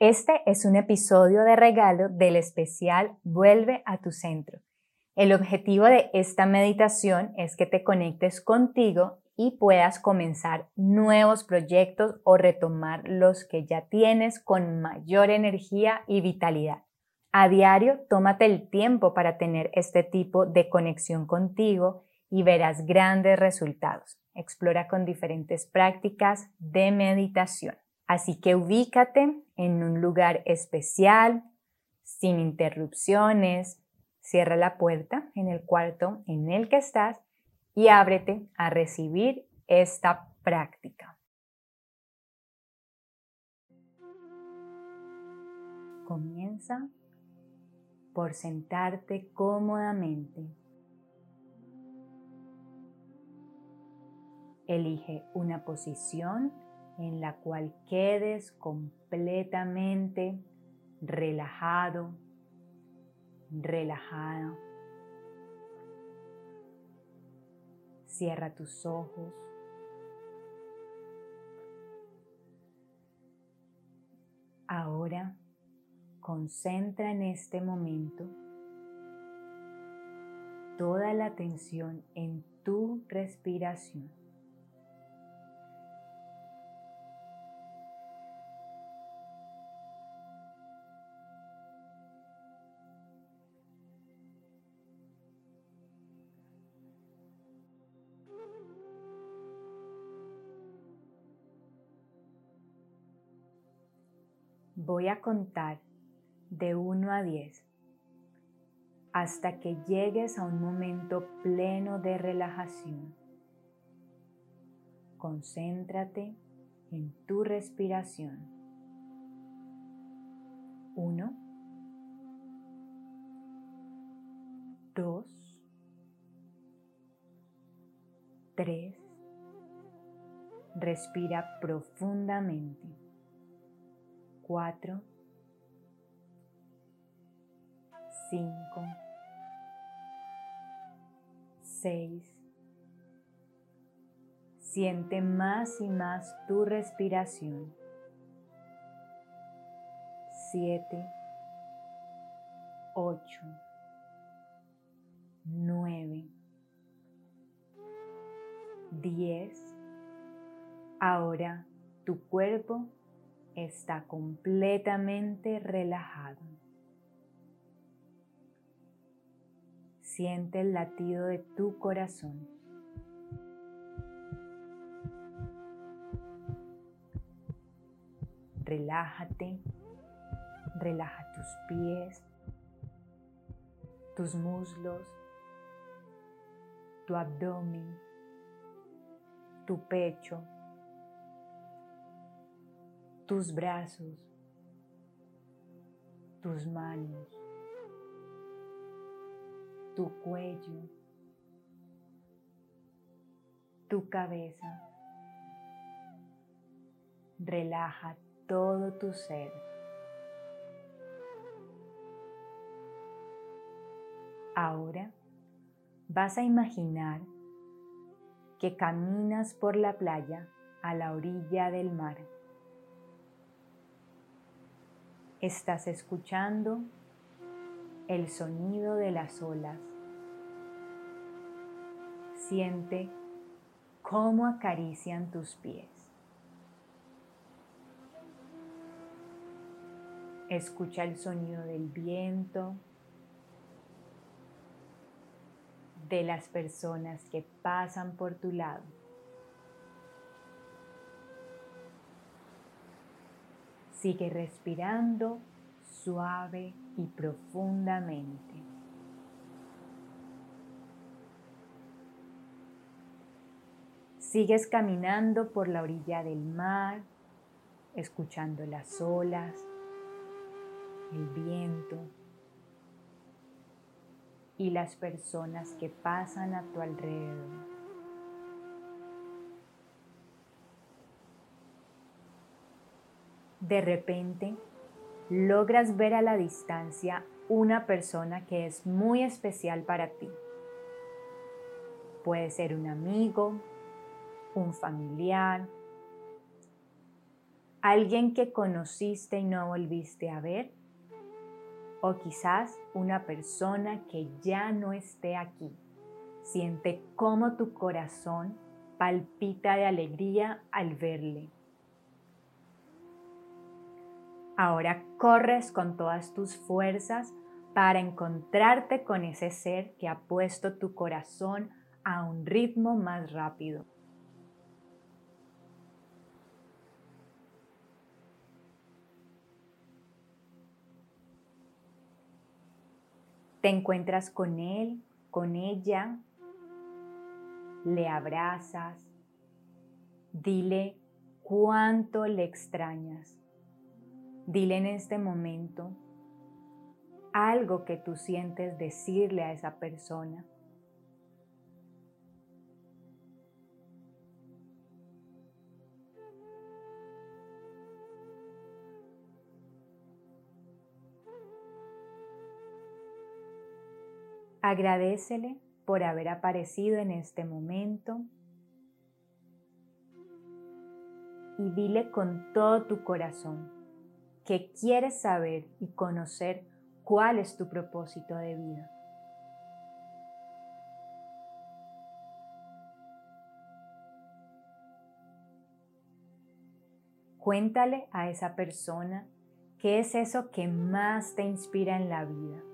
Este es un episodio de regalo del especial Vuelve a tu centro. El objetivo de esta meditación es que te conectes contigo y puedas comenzar nuevos proyectos o retomar los que ya tienes con mayor energía y vitalidad. A diario, tómate el tiempo para tener este tipo de conexión contigo y verás grandes resultados. Explora con diferentes prácticas de meditación. Así que ubícate en un lugar especial, sin interrupciones, cierra la puerta en el cuarto en el que estás y ábrete a recibir esta práctica. Comienza por sentarte cómodamente. Elige una posición en la cual quedes completamente relajado, relajado. Cierra tus ojos. Ahora concentra en este momento toda la atención en tu respiración. Voy a contar de 1 a 10 hasta que llegues a un momento pleno de relajación. Concéntrate en tu respiración. 1, 2, 3. Respira profundamente cuatro, cinco, seis. Siente más y más tu respiración. Siete, ocho, nueve, diez. Ahora tu cuerpo está completamente relajado. Siente el latido de tu corazón. Relájate, relaja tus pies, tus muslos, tu abdomen, tu pecho tus brazos, tus manos, tu cuello, tu cabeza. Relaja todo tu ser. Ahora vas a imaginar que caminas por la playa a la orilla del mar. Estás escuchando el sonido de las olas. Siente cómo acarician tus pies. Escucha el sonido del viento, de las personas que pasan por tu lado. Sigue respirando suave y profundamente. Sigues caminando por la orilla del mar, escuchando las olas, el viento y las personas que pasan a tu alrededor. De repente logras ver a la distancia una persona que es muy especial para ti. Puede ser un amigo, un familiar, alguien que conociste y no volviste a ver, o quizás una persona que ya no esté aquí. Siente cómo tu corazón palpita de alegría al verle. Ahora corres con todas tus fuerzas para encontrarte con ese ser que ha puesto tu corazón a un ritmo más rápido. Te encuentras con él, con ella, le abrazas, dile cuánto le extrañas. Dile en este momento algo que tú sientes decirle a esa persona. Agradecele por haber aparecido en este momento y dile con todo tu corazón que quieres saber y conocer cuál es tu propósito de vida. Cuéntale a esa persona qué es eso que más te inspira en la vida.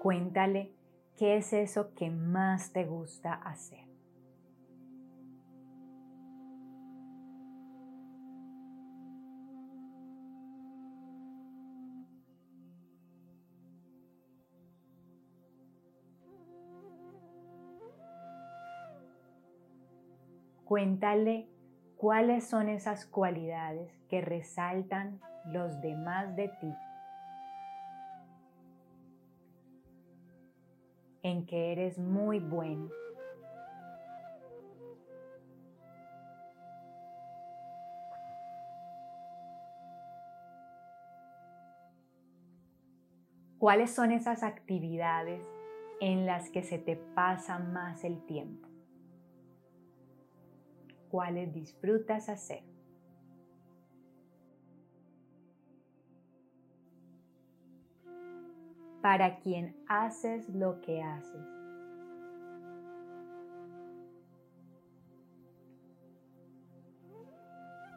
Cuéntale qué es eso que más te gusta hacer. Cuéntale cuáles son esas cualidades que resaltan los demás de ti en que eres muy bueno. ¿Cuáles son esas actividades en las que se te pasa más el tiempo? ¿Cuáles disfrutas hacer? Para quien haces lo que haces.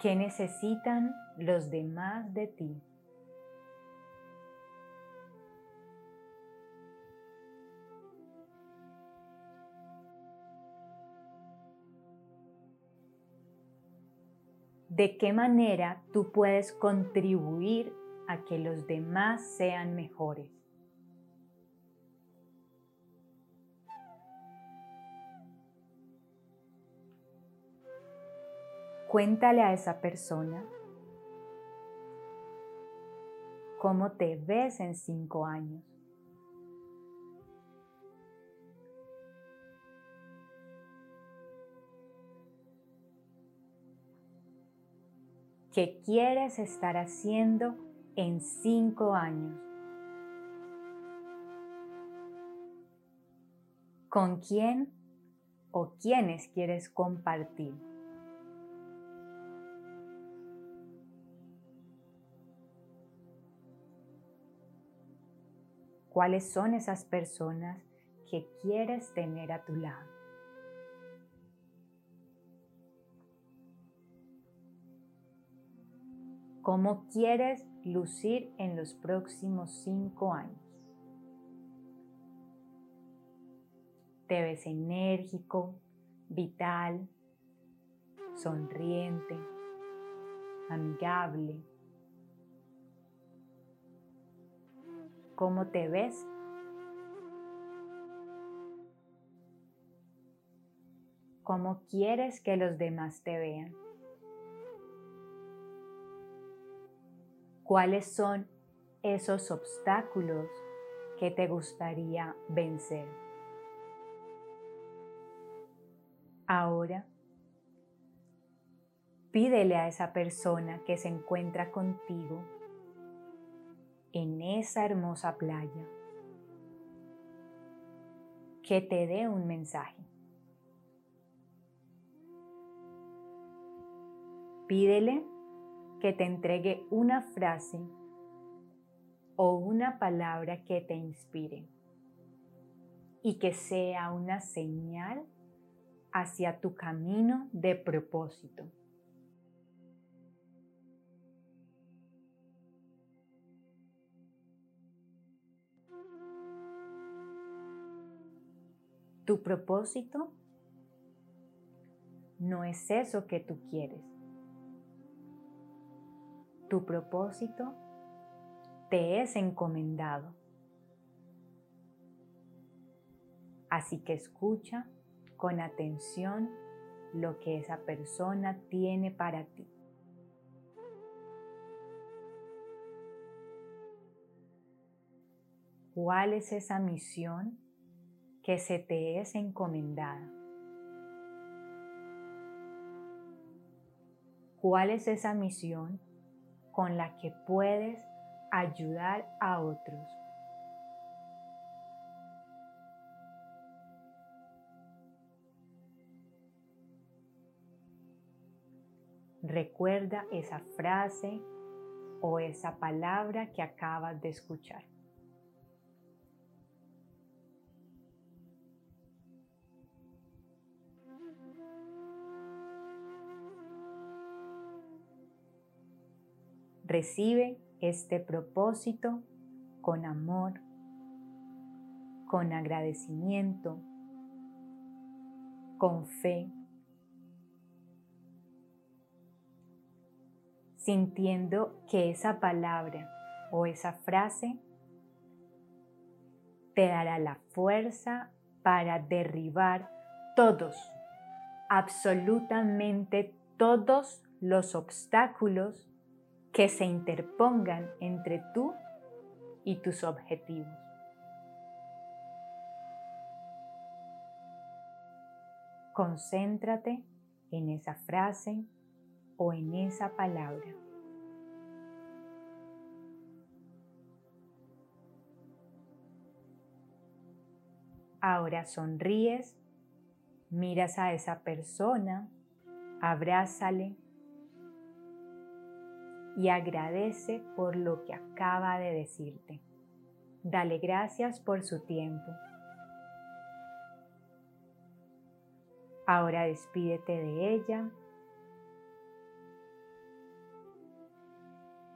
¿Qué necesitan los demás de ti? ¿De qué manera tú puedes contribuir a que los demás sean mejores? Cuéntale a esa persona cómo te ves en cinco años. ¿Qué quieres estar haciendo en cinco años? ¿Con quién o quiénes quieres compartir? Cuáles son esas personas que quieres tener a tu lado. ¿Cómo quieres lucir en los próximos cinco años? Te ves enérgico, vital, sonriente, amigable, cómo te ves. ¿Cómo quieres que los demás te vean? ¿Cuáles son esos obstáculos que te gustaría vencer? Ahora, pídele a esa persona que se encuentra contigo en esa hermosa playa que te dé un mensaje. Pídele que te entregue una frase o una palabra que te inspire y que sea una señal hacia tu camino de propósito. Tu propósito no es eso que tú quieres. Tu propósito te es encomendado. Así que escucha con atención lo que esa persona tiene para ti. ¿Cuál es esa misión que se te es encomendada? ¿Cuál es esa misión con la que puedes ayudar a otros? Recuerda esa frase o esa palabra que acabas de escuchar. Recibe este propósito con amor, con agradecimiento, con fe, sintiendo que esa palabra o esa frase te dará la fuerza para derribar todos, absolutamente todos los obstáculos que se interpongan entre tú y tus objetivos. Concéntrate en esa frase o en esa palabra. Ahora sonríes, miras a esa persona, abrázale y agradece por lo que acaba de decirte. Dale gracias por su tiempo. Ahora despídete de ella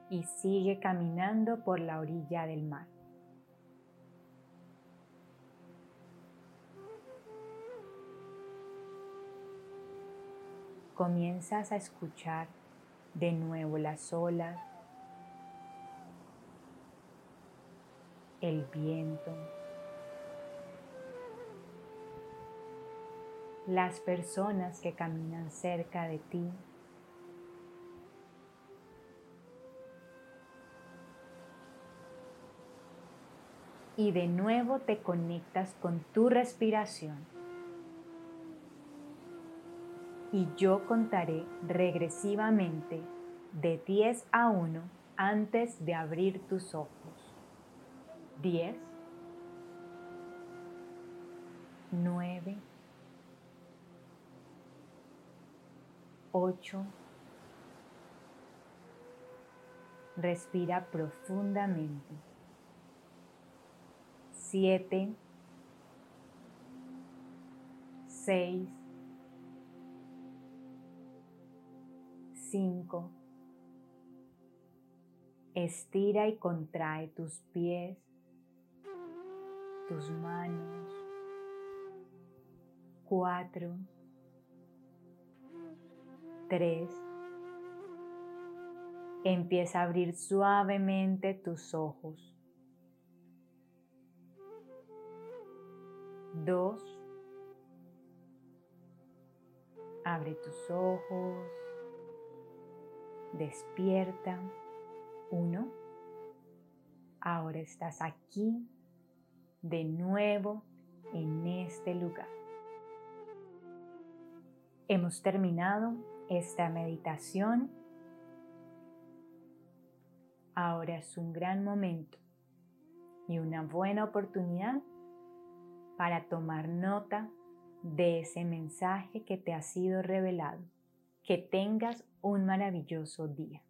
y sigue caminando por la orilla del mar. Comienzas a escuchar de nuevo las olas, el viento, las personas que caminan cerca de ti. y de nuevo te conectas con tu respiración. Y yo contaré regresivamente de 10 a 1 antes de abrir tus ojos. 10, 9, 8, respira profundamente. Siete, seis, cinco. Estira y contrae tus pies, tus manos. Cuatro, tres. Empieza a abrir suavemente tus ojos. Dos. Abre tus ojos. Despierta. Uno. Ahora estás aquí de nuevo en este lugar. Hemos terminado esta meditación. Ahora es un gran momento y una buena oportunidad para tomar nota de ese mensaje que te ha sido revelado. Que tengas un maravilloso día.